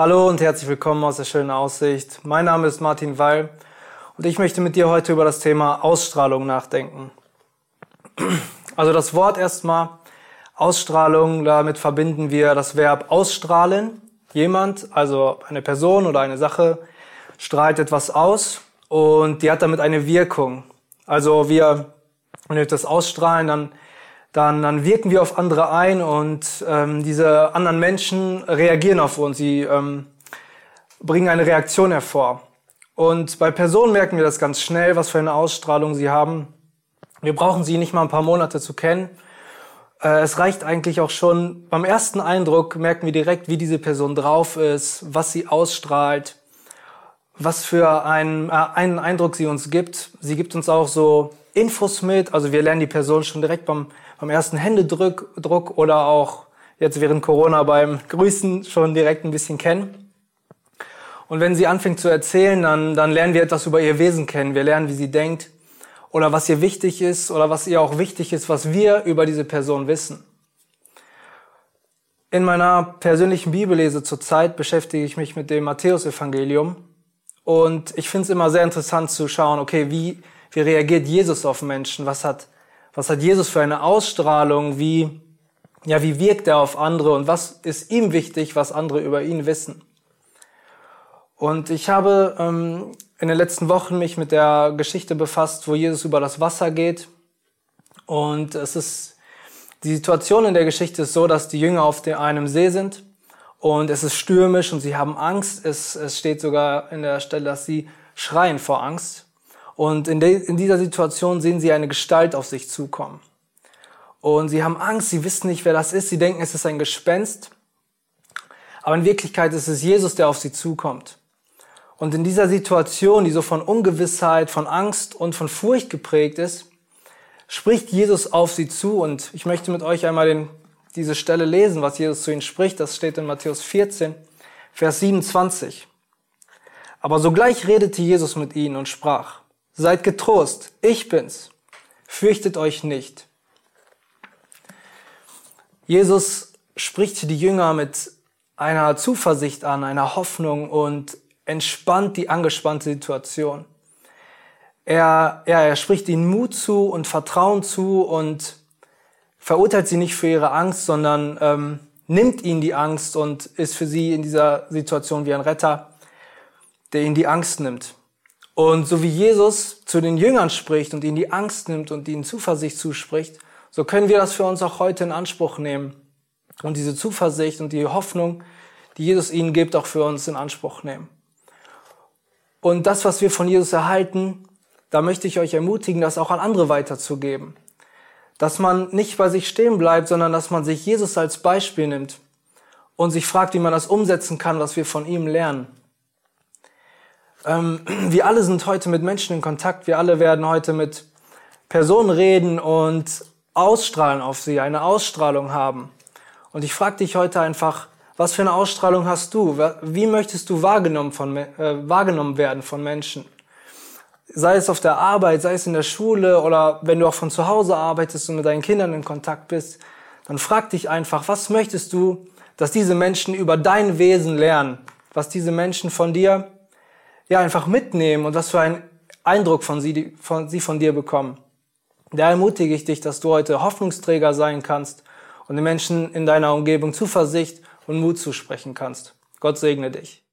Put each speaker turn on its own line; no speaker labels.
Hallo und herzlich willkommen aus der schönen Aussicht. Mein Name ist Martin Weil und ich möchte mit dir heute über das Thema Ausstrahlung nachdenken. Also das Wort erstmal, Ausstrahlung, damit verbinden wir das Verb ausstrahlen. Jemand, also eine Person oder eine Sache, strahlt etwas aus und die hat damit eine Wirkung. Also wir, wenn wir das ausstrahlen, dann dann, dann wirken wir auf andere ein und ähm, diese anderen Menschen reagieren auf uns. Sie ähm, bringen eine Reaktion hervor. Und bei Personen merken wir das ganz schnell, was für eine Ausstrahlung sie haben. Wir brauchen sie nicht mal ein paar Monate zu kennen. Äh, es reicht eigentlich auch schon, beim ersten Eindruck merken wir direkt, wie diese Person drauf ist, was sie ausstrahlt, was für einen, äh, einen Eindruck sie uns gibt. Sie gibt uns auch so Infos mit, also wir lernen die Person schon direkt beim beim ersten Händedruck Druck oder auch jetzt während Corona beim Grüßen schon direkt ein bisschen kennen. Und wenn sie anfängt zu erzählen, dann, dann lernen wir etwas über ihr Wesen kennen. Wir lernen, wie sie denkt oder was ihr wichtig ist oder was ihr auch wichtig ist, was wir über diese Person wissen. In meiner persönlichen Bibellese zurzeit beschäftige ich mich mit dem Matthäusevangelium und ich finde es immer sehr interessant zu schauen, okay, wie, wie reagiert Jesus auf Menschen? Was hat was hat Jesus für eine Ausstrahlung? Wie, ja, wie wirkt er auf andere? Und was ist ihm wichtig, was andere über ihn wissen? Und ich habe ähm, in den letzten Wochen mich mit der Geschichte befasst, wo Jesus über das Wasser geht. Und es ist, die Situation in der Geschichte ist so, dass die Jünger auf einem See sind und es ist stürmisch und sie haben Angst. Es, es steht sogar in der Stelle, dass sie schreien vor Angst. Und in, in dieser Situation sehen sie eine Gestalt auf sich zukommen. Und sie haben Angst, sie wissen nicht, wer das ist, sie denken, es ist ein Gespenst. Aber in Wirklichkeit ist es Jesus, der auf sie zukommt. Und in dieser Situation, die so von Ungewissheit, von Angst und von Furcht geprägt ist, spricht Jesus auf sie zu. Und ich möchte mit euch einmal den, diese Stelle lesen, was Jesus zu ihnen spricht. Das steht in Matthäus 14, Vers 27. Aber sogleich redete Jesus mit ihnen und sprach, Seid getrost, ich bin's. Fürchtet euch nicht. Jesus spricht die Jünger mit einer Zuversicht an, einer Hoffnung und entspannt die angespannte Situation. Er, ja, er spricht ihnen Mut zu und Vertrauen zu und verurteilt sie nicht für ihre Angst, sondern ähm, nimmt ihnen die Angst und ist für sie in dieser Situation wie ein Retter, der ihnen die Angst nimmt. Und so wie Jesus zu den Jüngern spricht und ihnen die Angst nimmt und ihnen Zuversicht zuspricht, so können wir das für uns auch heute in Anspruch nehmen und diese Zuversicht und die Hoffnung, die Jesus ihnen gibt, auch für uns in Anspruch nehmen. Und das, was wir von Jesus erhalten, da möchte ich euch ermutigen, das auch an andere weiterzugeben. Dass man nicht bei sich stehen bleibt, sondern dass man sich Jesus als Beispiel nimmt und sich fragt, wie man das umsetzen kann, was wir von ihm lernen. Ähm, wir alle sind heute mit Menschen in Kontakt. Wir alle werden heute mit Personen reden und ausstrahlen auf sie, eine Ausstrahlung haben. Und ich frage dich heute einfach, was für eine Ausstrahlung hast du? Wie möchtest du wahrgenommen, von, äh, wahrgenommen werden von Menschen? Sei es auf der Arbeit, sei es in der Schule oder wenn du auch von zu Hause arbeitest und mit deinen Kindern in Kontakt bist, dann frag dich einfach, was möchtest du, dass diese Menschen über dein Wesen lernen? Was diese Menschen von dir ja, einfach mitnehmen und was für einen Eindruck von sie, von, sie von dir bekommen. Da ermutige ich dich, dass du heute Hoffnungsträger sein kannst und den Menschen in deiner Umgebung Zuversicht und Mut zusprechen kannst. Gott segne dich.